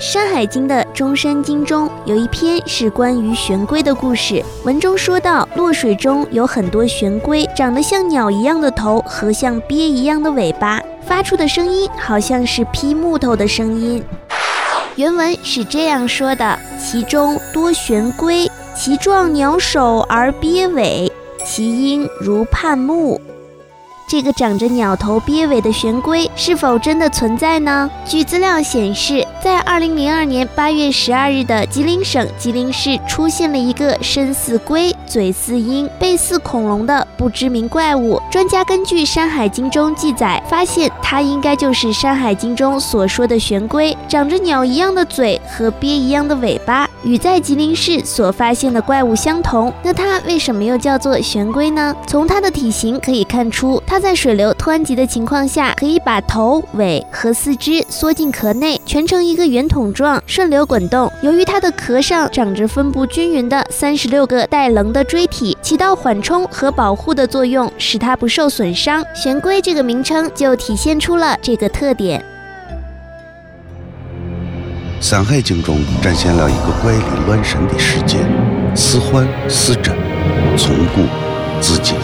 山海经》的中山经中有一篇是关于玄龟的故事。文中说到，洛水中有很多玄龟，长得像鸟一样的头和像鳖一样的尾巴，发出的声音好像是劈木头的声音。原文是这样说的：其中多玄龟，其状鸟首而鳖尾，其音如判木。这个长着鸟头鳖尾的玄龟是否真的存在呢？据资料显示，在二零零二年八月十二日的吉林省吉林市出现了一个身似龟、嘴似鹰、背似恐龙的不知名怪物。专家根据《山海经》中记载，发现它应该就是《山海经》中所说的玄龟，长着鸟一样的嘴和鳖一样的尾巴，与在吉林市所发现的怪物相同。那它为什么又叫做玄龟呢？从它的体型可以看出，它。在水流湍急的情况下，可以把头、尾和四肢缩进壳内，全程一个圆筒状，顺流滚动。由于它的壳上长着分布均匀的三十六个带棱的锥体，起到缓冲和保护的作用，使它不受损伤。玄龟这个名称就体现出了这个特点。《山海经》中展现了一个怪力乱神的世界，似幻似真，从古至今。